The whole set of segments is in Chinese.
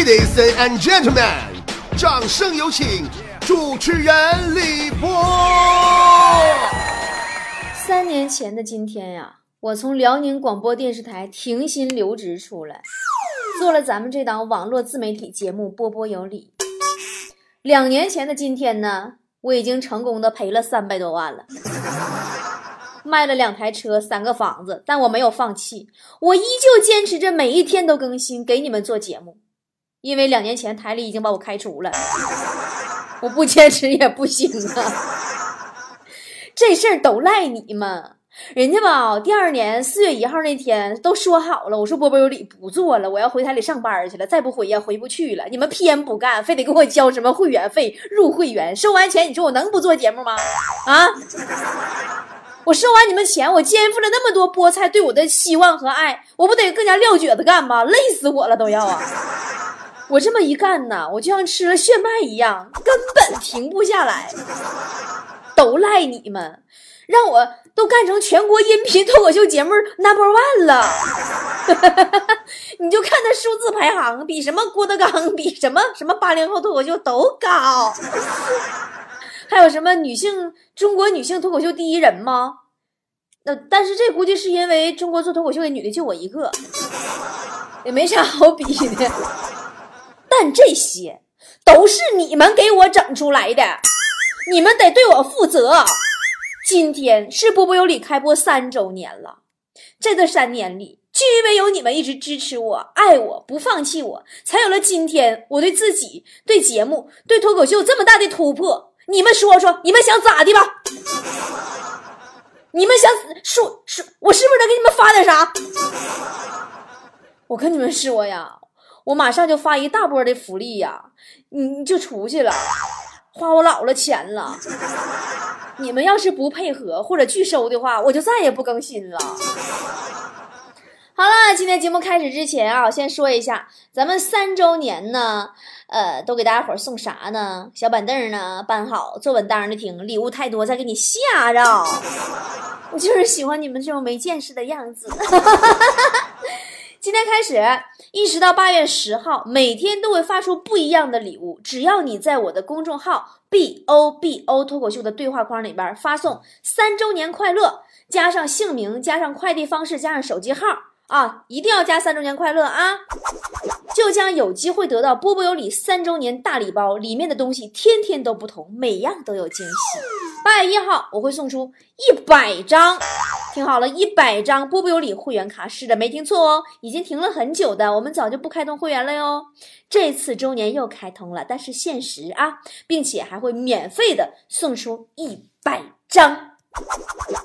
Ladies and gentlemen，掌声有请主持人李波。三年前的今天呀，我从辽宁广播电视台停薪留职出来，做了咱们这档网络自媒体节目《波波有理》。两年前的今天呢，我已经成功的赔了三百多万了，卖了两台车、三个房子，但我没有放弃，我依旧坚持着每一天都更新，给你们做节目。因为两年前台里已经把我开除了，我不坚持也不行啊。这事儿都赖你们，人家吧，第二年四月一号那天都说好了，我说波波有理不做了，我要回台里上班去了，再不回呀回不去了。你们偏不干，非得给我交什么会员费入会员，收完钱你说我能不做节目吗？啊！我收完你们钱，我肩负了那么多菠菜对我的希望和爱，我不得更加撂蹶子干吗？累死我了都要啊！我这么一干呢，我就像吃了炫迈一样，根本停不下来。都赖你们，让我都干成全国音频脱口秀节目 number one 了。你就看那数字排行，比什么郭德纲，比什么什么八零后脱口秀都高。还有什么女性中国女性脱口秀第一人吗？那但是这估计是因为中国做脱口秀的女的就我一个，也没啥好比的。但这些都是你们给我整出来的，你们得对我负责。今天是波波有理开播三周年了，在这三年里，就因为有你们一直支持我、爱我、不放弃我，才有了今天我对自己、对节目、对脱口秀这么大的突破。你们说说，你们想咋的吧？你们想说说，我是不是得给你们发点啥？我跟你们说呀。我马上就发一大波的福利呀，你你就出去了，花我姥姥钱了。你们要是不配合或者拒收的话，我就再也不更新了。好了，今天节目开始之前啊，先说一下，咱们三周年呢，呃，都给大家伙送啥呢？小板凳呢，搬好，坐稳当的听。礼物太多，再给你吓着。我就是喜欢你们这种没见识的样子。今天开始，一直到八月十号，每天都会发出不一样的礼物。只要你在我的公众号 “b o b o” 脱口秀的对话框里边发送“三周年快乐”，加上姓名，加上快递方式，加上手机号啊，一定要加“三周年快乐”啊，就将有机会得到波波有理三周年大礼包，里面的东西天天都不同，每样都有惊喜。八月一号，我会送出一百张。听好了，一百张波波有理会员卡，是的，没听错哦，已经停了很久的，我们早就不开通会员了哟。这次周年又开通了，但是限时啊，并且还会免费的送出一百张。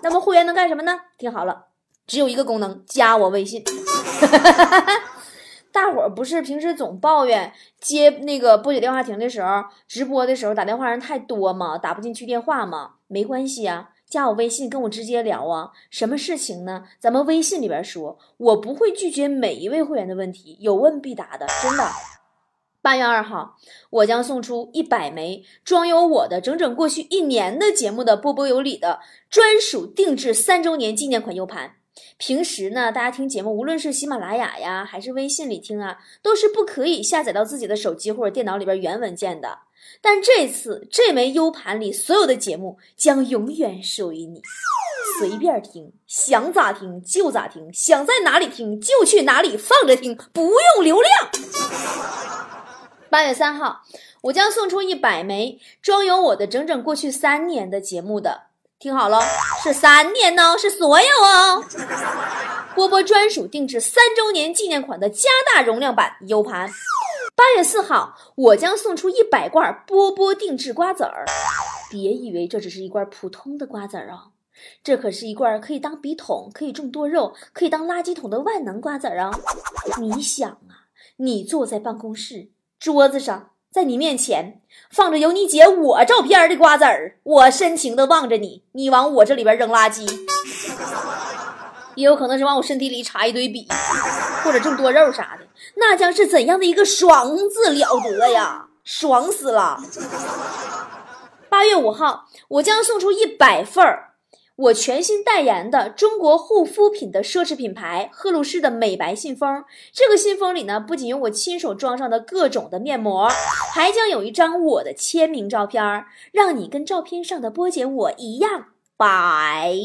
那么会员能干什么呢？听好了，只有一个功能，加我微信。大伙儿不是平时总抱怨接那个拨解电话亭的时候，直播的时候打电话人太多吗？打不进去电话吗？没关系啊。加我微信跟我直接聊啊，什么事情呢？咱们微信里边说，我不会拒绝每一位会员的问题，有问必答的，真的。八月二号，我将送出一百枚装有我的整整过去一年的节目的波波有理的专属定制三周年纪念款 U 盘。平时呢，大家听节目，无论是喜马拉雅呀，还是微信里听啊，都是不可以下载到自己的手机或者电脑里边原文件的。但这次这枚 U 盘里所有的节目将永远属于你，随便听，想咋听就咋听，想在哪里听就去哪里放着听，不用流量。八月三号，我将送出一百枚装有我的整整过去三年的节目的，听好了，是三年呢，是所有哦。波波专属定制三周年纪念款的加大容量版 U 盘。八月四号，我将送出一百罐波波定制瓜子儿。别以为这只是一罐普通的瓜子儿啊，这可是一罐可以当笔筒、可以种多肉、可以当垃圾桶的万能瓜子儿啊！你想啊，你坐在办公室桌子上，在你面前放着有你姐我照片的瓜子儿，我深情的望着你，你往我这里边扔垃圾，也有可能是往我身体里插一堆笔。或者种多肉啥的，那将是怎样的一个爽字了得呀！爽死了！八月五号，我将送出一百份我全新代言的中国护肤品的奢侈品牌赫露诗的美白信封。这个信封里呢，不仅有我亲手装上的各种的面膜，还将有一张我的签名照片，让你跟照片上的波姐我一样白。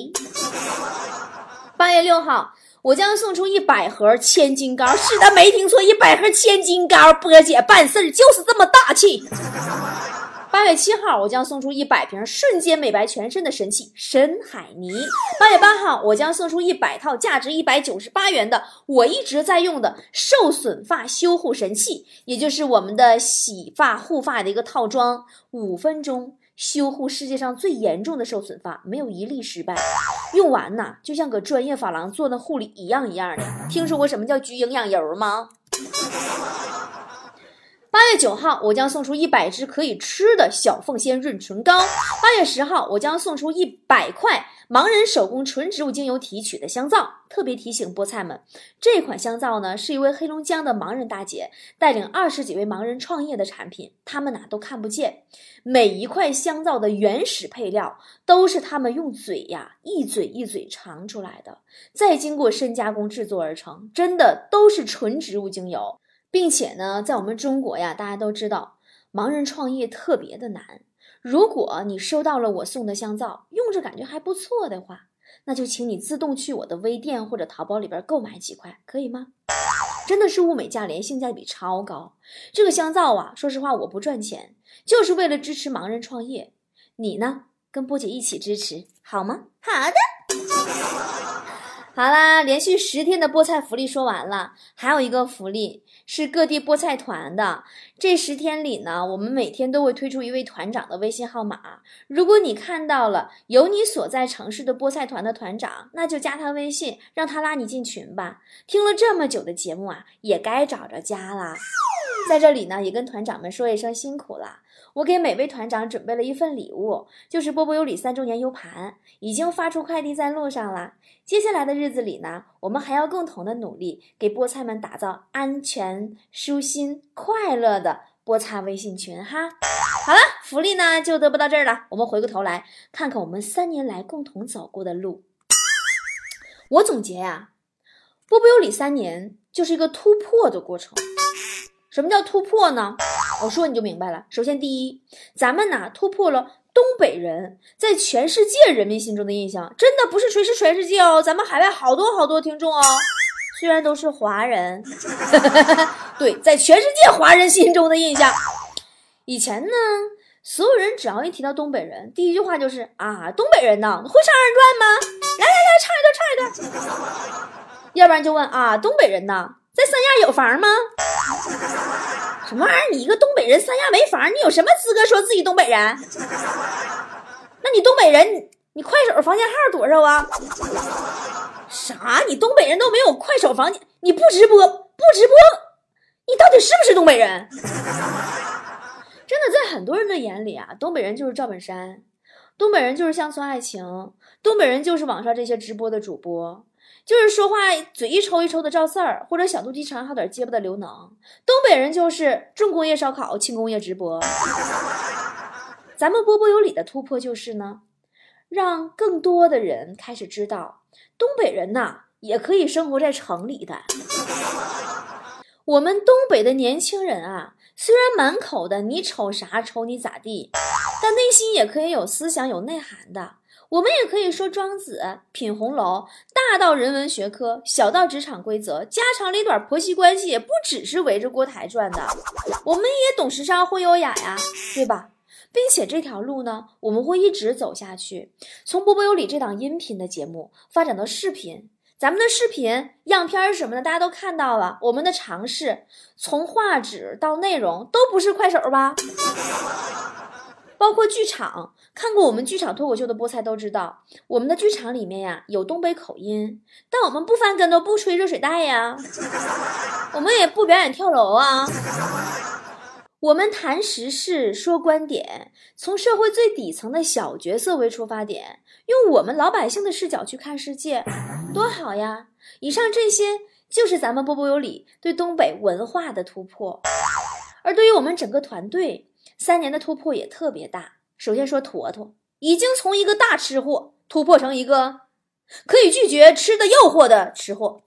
八月六号，我将送出一百盒千金膏。是的，没听错，一百盒千金膏。波姐办事就是这么大气。八月七号，我将送出一百瓶瞬间美白全身的神器深海泥。八月八号，我将送出一百套价值一百九十八元的我一直在用的受损发修护神器，也就是我们的洗发护发的一个套装，五分钟修护世界上最严重的受损发，没有一例失败。用完呐，就像搁专业发廊做的护理一样一样的。听说过什么叫焗营养油吗？八月九号，我将送出一百支可以吃的小凤仙润唇膏。八月十号，我将送出一百块盲人手工纯植物精油提取的香皂。特别提醒菠菜们，这款香皂呢，是一位黑龙江的盲人大姐带领二十几位盲人创业的产品。他们哪都看不见，每一块香皂的原始配料都是他们用嘴呀一嘴一嘴尝出来的，再经过深加工制作而成，真的都是纯植物精油。并且呢，在我们中国呀，大家都知道，盲人创业特别的难。如果你收到了我送的香皂，用着感觉还不错的话，那就请你自动去我的微店或者淘宝里边购买几块，可以吗？真的是物美价廉，性价比超高。这个香皂啊，说实话我不赚钱，就是为了支持盲人创业。你呢，跟波姐一起支持好吗？好的。好啦，连续十天的菠菜福利说完了，还有一个福利是各地菠菜团的。这十天里呢，我们每天都会推出一位团长的微信号码。如果你看到了有你所在城市的菠菜团的团长，那就加他微信，让他拉你进群吧。听了这么久的节目啊，也该找着家啦。在这里呢，也跟团长们说一声辛苦了。我给每位团长准备了一份礼物，就是波波有礼三周年 U 盘，已经发出快递在路上了。接下来的日子里呢，我们还要共同的努力，给菠菜们打造安全、舒心、快乐的菠菜微信群哈。好了，福利呢就得不到这儿了。我们回过头来看看我们三年来共同走过的路。我总结呀，波波有礼三年就是一个突破的过程。什么叫突破呢？我说你就明白了。首先，第一，咱们呐突破了东北人在全世界人民心中的印象，真的不是垂是全世界哦，咱们海外好多好多听众哦，虽然都是华人，对，在全世界华人心中的印象。以前呢，所有人只要一提到东北人，第一句话就是啊，东北人呐，会唱二人转吗？来来来，唱一段，唱一段。要不然就问啊，东北人呐。在三亚有房吗？什么玩意儿？你一个东北人，三亚没房，你有什么资格说自己东北人？那你东北人，你快手房间号多少啊？啥？你东北人都没有快手房间？你不直播不直播？你到底是不是东北人？真的，在很多人的眼里啊，东北人就是赵本山，东北人就是乡村爱情，东北人就是网上这些直播的主播。就是说话嘴一抽一抽的赵四儿，或者小肚鸡肠还有点结巴的刘能。东北人就是重工业烧烤、轻工业直播。咱们波波有理的突破就是呢，让更多的人开始知道，东北人呐也可以生活在城里的。我们东北的年轻人啊，虽然满口的你瞅啥瞅你咋地，但内心也可以有思想、有内涵的。我们也可以说庄子品红楼，大到人文学科，小到职场规则，家长里短婆媳关系也不只是围着锅台转的。我们也懂时尚，会优雅呀，对吧？并且这条路呢，我们会一直走下去。从波波有理这档音频的节目发展到视频，咱们的视频样片什么的，大家都看到了。我们的尝试，从画质到内容，都不是快手吧？包括剧场，看过我们剧场脱口秀的菠菜都知道，我们的剧场里面呀有东北口音，但我们不翻跟头，不吹热水袋呀，我们也不表演跳楼啊，我们谈时事说观点，从社会最底层的小角色为出发点，用我们老百姓的视角去看世界，多好呀！以上这些就是咱们波波有理对东北文化的突破，而对于我们整个团队。三年的突破也特别大。首先说坨坨，已经从一个大吃货突破成一个可以拒绝吃的诱惑的吃货。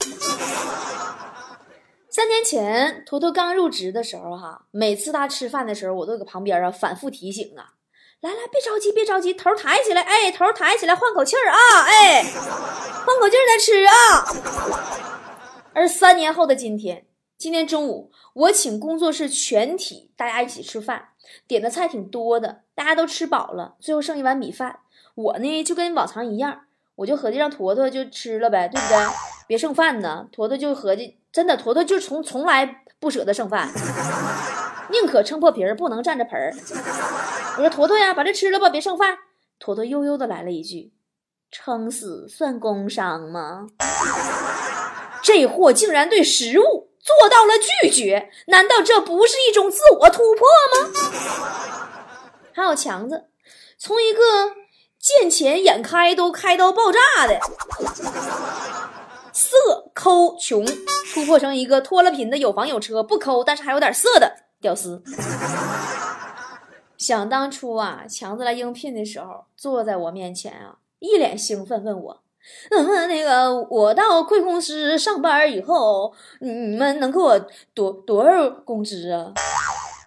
三年前，坨坨刚入职的时候，哈，每次他吃饭的时候，我都搁旁边啊反复提醒啊，来来，别着急，别着急，头抬起来，哎，头抬起来，换口气儿啊，哎，换口气儿再吃啊。而三年后的今天，今天中午我请工作室全体大家一起吃饭，点的菜挺多的，大家都吃饱了，最后剩一碗米饭，我呢就跟往常一样，我就合计让坨坨就吃了呗，对不对？别剩饭呢。坨坨就合计，真的，坨坨就从从来不舍得剩饭，宁可撑破皮儿，不能占着盆儿。我说坨坨呀，把这吃了吧，别剩饭。坨坨悠悠的来了一句：“撑死算工伤吗？” 这货竟然对食物做到了拒绝，难道这不是一种自我突破吗？还有强子，从一个见钱眼开都开到爆炸的色抠穷，突破成一个脱了贫的有房有车不抠，但是还有点色的屌丝。想当初啊，强子来应聘的时候，坐在我面前啊，一脸兴奋问我。嗯，那个，我到贵公司上班以后，你们能给我多多少工资啊？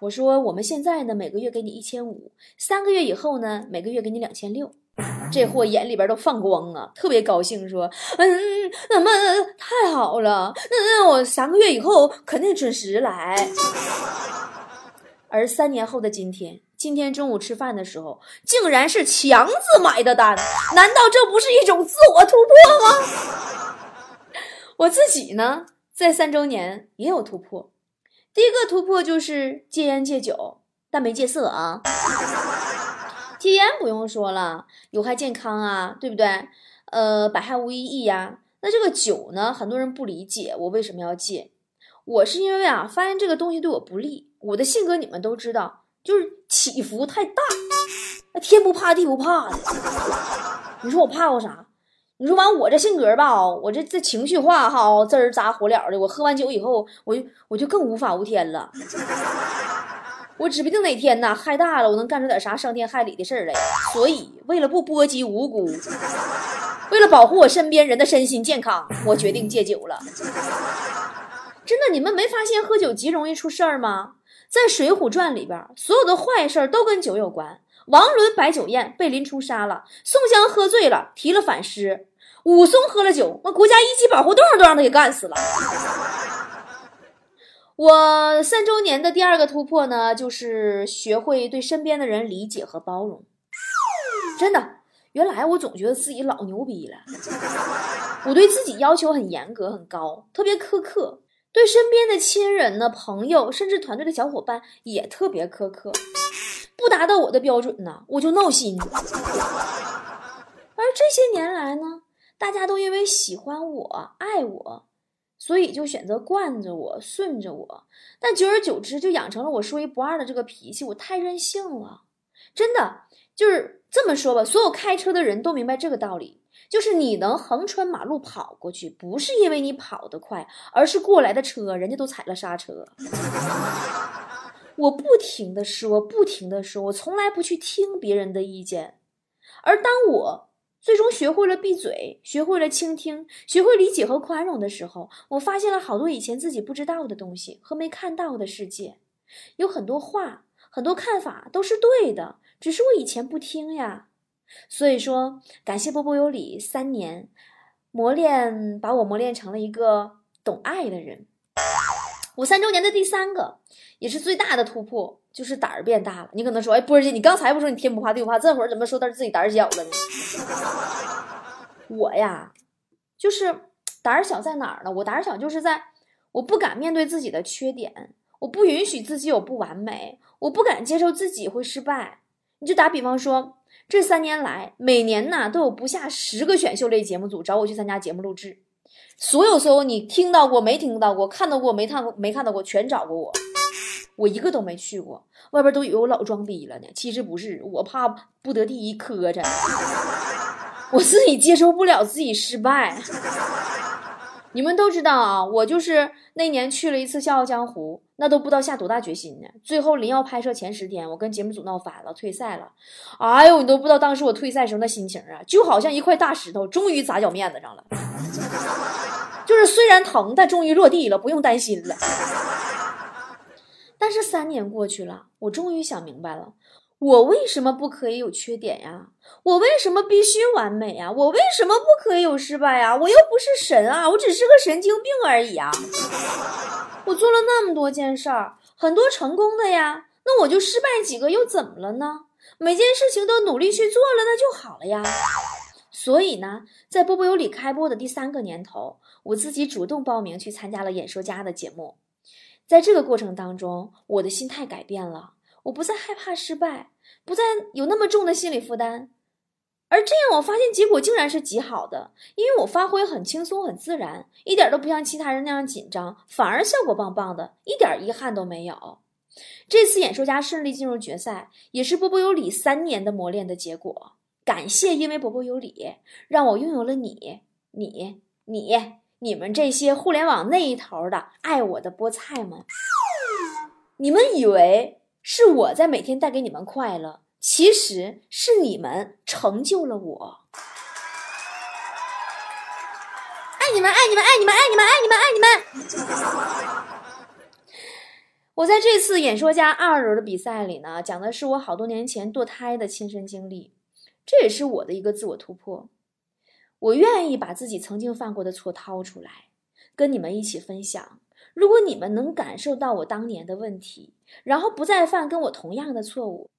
我说，我们现在呢，每个月给你一千五，三个月以后呢，每个月给你两千六。这货眼里边都放光啊，特别高兴，说：“嗯，那么太好了，那那我三个月以后肯定准时来。”而三年后的今天。今天中午吃饭的时候，竟然是强子买的单，难道这不是一种自我突破吗？我自己呢，在三周年也有突破。第一个突破就是戒烟戒酒，但没戒色啊。戒烟不用说了，有害健康啊，对不对？呃，百害无一益呀。那这个酒呢，很多人不理解我为什么要戒。我是因为啊，发现这个东西对我不利。我的性格你们都知道。就是起伏太大，那天不怕地不怕的。你说我怕过啥？你说完我这性格吧，我这这情绪化哈，滋儿扎火燎的。我喝完酒以后，我就我就更无法无天了。我指不定哪天呐，害大了，我能干出点啥伤天害理的事来。所以，为了不波及无辜，为了保护我身边人的身心健康，我决定戒酒了。真的，你们没发现喝酒极容易出事儿吗？在《水浒传》里边，所有的坏事都跟酒有关。王伦摆酒宴被林冲杀了，宋江喝醉了提了反诗，武松喝了酒，那国家一级保护动物都让他给干死了。我三周年的第二个突破呢，就是学会对身边的人理解和包容。真的，原来我总觉得自己老牛逼了，我对自己要求很严格很高，特别苛刻。对身边的亲人呢、朋友，甚至团队的小伙伴也特别苛刻，不达到我的标准呢，我就闹心。而这些年来呢，大家都因为喜欢我、爱我，所以就选择惯着我、顺着我。但久而久之，就养成了我说一不二的这个脾气，我太任性了。真的，就是这么说吧，所有开车的人都明白这个道理。就是你能横穿马路跑过去，不是因为你跑得快，而是过来的车人家都踩了刹车。我不停的说，不停的说，我从来不去听别人的意见。而当我最终学会了闭嘴，学会了倾听，学会理解和宽容的时候，我发现了好多以前自己不知道的东西和没看到的世界。有很多话，很多看法都是对的，只是我以前不听呀。所以说，感谢波波有理三年磨练，把我磨练成了一个懂爱的人。我三周年的第三个，也是最大的突破，就是胆儿变大了。你可能说，哎，波儿姐，你刚才不说你天不怕地不怕，这会儿怎么说到自己胆儿小了呢？我呀，就是胆儿小在哪儿呢？我胆儿小就是在我不敢面对自己的缺点，我不允许自己有不完美，我不敢接受自己会失败。你就打比方说。这三年来，每年呐都有不下十个选秀类节目组找我去参加节目录制，所有所有你听到过没听到过、看到过没看过没看到过，全找过我，我一个都没去过。外边都以为我老装逼了呢，其实不是，我怕不得第一磕碜，我自己接受不了自己失败。你们都知道啊，我就是那年去了一次《笑傲江湖》，那都不知道下多大决心呢。最后临要拍摄前十天，我跟节目组闹翻了，退赛了。哎呦，你都不知道当时我退赛时候那心情啊，就好像一块大石头终于砸脚面子上了。就是虽然疼，但终于落地了，不用担心了。但是三年过去了，我终于想明白了。我为什么不可以有缺点呀？我为什么必须完美呀？我为什么不可以有失败呀？我又不是神啊，我只是个神经病而已啊！我做了那么多件事儿，很多成功的呀，那我就失败几个又怎么了呢？每件事情都努力去做了，那就好了呀。所以呢，在波波有理开播的第三个年头，我自己主动报名去参加了演说家的节目，在这个过程当中，我的心态改变了。我不再害怕失败，不再有那么重的心理负担，而这样我发现结果竟然是极好的，因为我发挥很轻松、很自然，一点都不像其他人那样紧张，反而效果棒棒的，一点遗憾都没有。这次演说家顺利进入决赛，也是波波有理三年的磨练的结果。感谢，因为波波有理，让我拥有了你、你、你、你们这些互联网那一头的爱我的菠菜们。你们以为？是我在每天带给你们快乐，其实是你们成就了我。爱你们，爱你们，爱你们，爱你们，爱你们，爱你们。我在这次演说家二轮的比赛里呢，讲的是我好多年前堕胎的亲身经历，这也是我的一个自我突破。我愿意把自己曾经犯过的错掏出来，跟你们一起分享。如果你们能感受到我当年的问题，然后不再犯跟我同样的错误，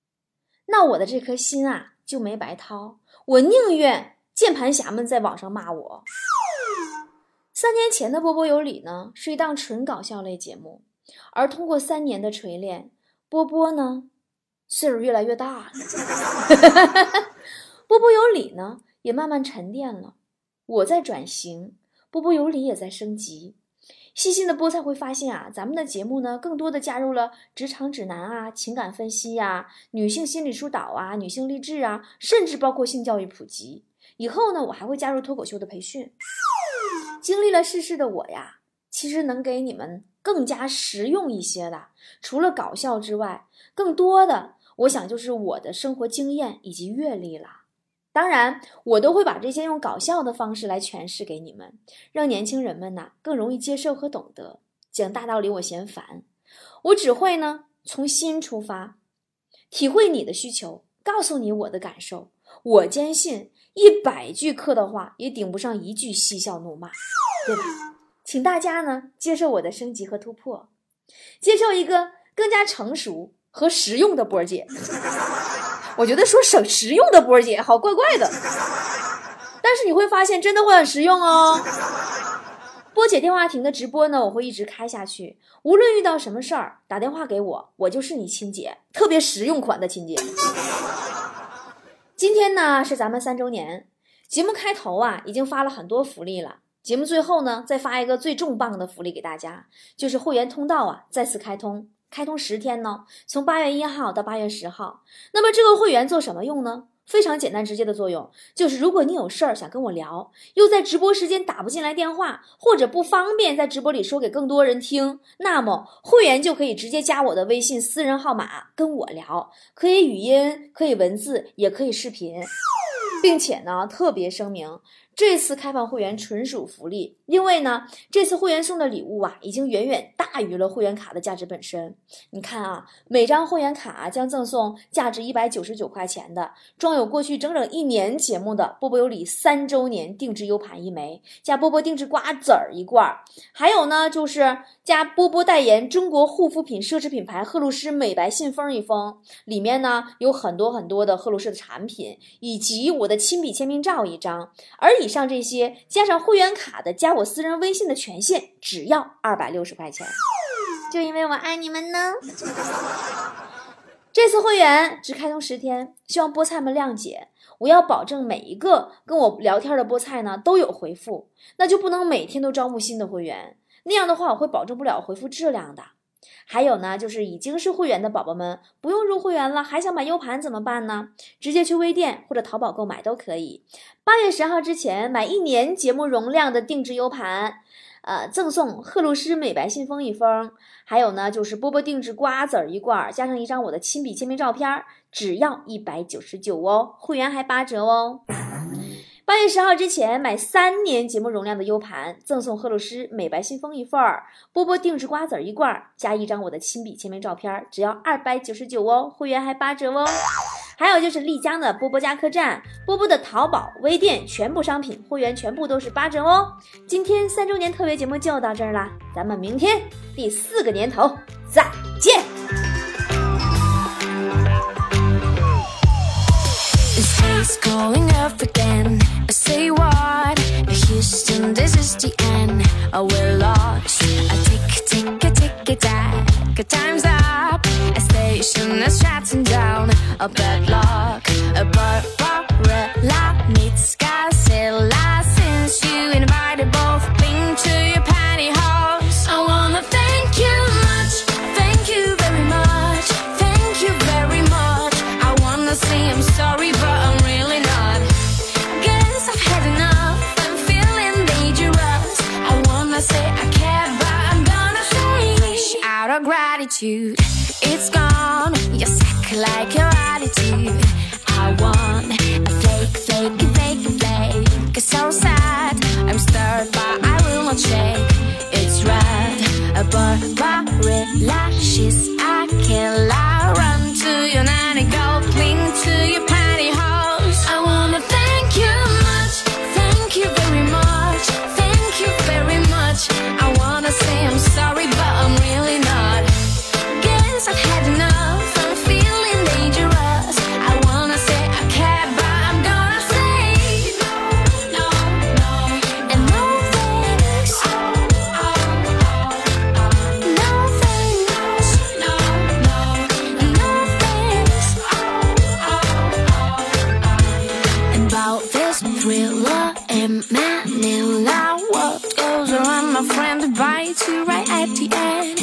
那我的这颗心啊就没白掏。我宁愿键盘侠们在网上骂我。三年前的波波有理呢，是一档纯搞笑类节目，而通过三年的锤炼，波波呢岁数越来越大了，波波有理呢也慢慢沉淀了。我在转型，波波有理也在升级。细心的菠菜会发现啊，咱们的节目呢，更多的加入了职场指南啊、情感分析呀、女性心理疏导啊、女性励志啊，甚至包括性教育普及。以后呢，我还会加入脱口秀的培训。经历了世事的我呀，其实能给你们更加实用一些的，除了搞笑之外，更多的，我想就是我的生活经验以及阅历了。当然，我都会把这些用搞笑的方式来诠释给你们，让年轻人们呐更容易接受和懂得。讲大道理我嫌烦，我只会呢从心出发，体会你的需求，告诉你我的感受。我坚信一百句客套话也顶不上一句嬉笑怒骂，对吧？请大家呢接受我的升级和突破，接受一个更加成熟和实用的波儿姐。我觉得说省实用的波姐好怪怪的，但是你会发现真的会很实用哦。波姐电话亭的直播呢，我会一直开下去，无论遇到什么事儿，打电话给我，我就是你亲姐，特别实用款的亲姐。今天呢是咱们三周年，节目开头啊已经发了很多福利了，节目最后呢再发一个最重磅的福利给大家，就是会员通道啊再次开通。开通十天呢，从八月一号到八月十号。那么这个会员做什么用呢？非常简单直接的作用，就是如果你有事儿想跟我聊，又在直播时间打不进来电话，或者不方便在直播里说给更多人听，那么会员就可以直接加我的微信私人号码跟我聊，可以语音，可以文字，也可以视频，并且呢，特别声明。这次开放会员纯属福利，因为呢，这次会员送的礼物啊，已经远远大于了会员卡的价值本身。你看啊，每张会员卡将赠送价值一百九十九块钱的，装有过去整整一年节目的波波有理三周年定制 U 盘一枚，加波波定制瓜子儿一罐儿，还有呢，就是加波波代言中国护肤品奢侈品牌赫露诗美白信封一封，里面呢有很多很多的赫露诗的产品，以及我的亲笔签名照一张，而以。以上这些加上会员卡的加我私人微信的权限，只要二百六十块钱。就因为我爱你们呢。这次会员只开通十天，希望菠菜们谅解。我要保证每一个跟我聊天的菠菜呢都有回复，那就不能每天都招募新的会员，那样的话我会保证不了回复质量的。还有呢，就是已经是会员的宝宝们，不用入会员了，还想买 U 盘怎么办呢？直接去微店或者淘宝购买都可以。八月十号之前买一年节目容量的定制 U 盘，呃，赠送赫露诗美白信封一封，还有呢就是波波定制瓜子儿一罐，加上一张我的亲笔签名照片，只要一百九十九哦，会员还八折哦。八月十号之前买三年节目容量的 U 盘，赠送赫鲁斯美白信封一份儿，波波定制瓜子一罐，加一张我的亲笔签名照片，只要二百九十九哦，会员还八折哦。还有就是丽江的波波家客栈，波波的淘宝、微店全部商品会员全部都是八折哦。今天三周年特别节目就到这儿啦，咱们明天第四个年头再见。He's calling up again? I say what? Houston, this is the end. Oh, we're lost. A tick, tick, a tick, a tack. A time's up. A station is shutting down. A bad luck. A Barbarella thriller in Manila. What goes around, my friend, bites you right at the end.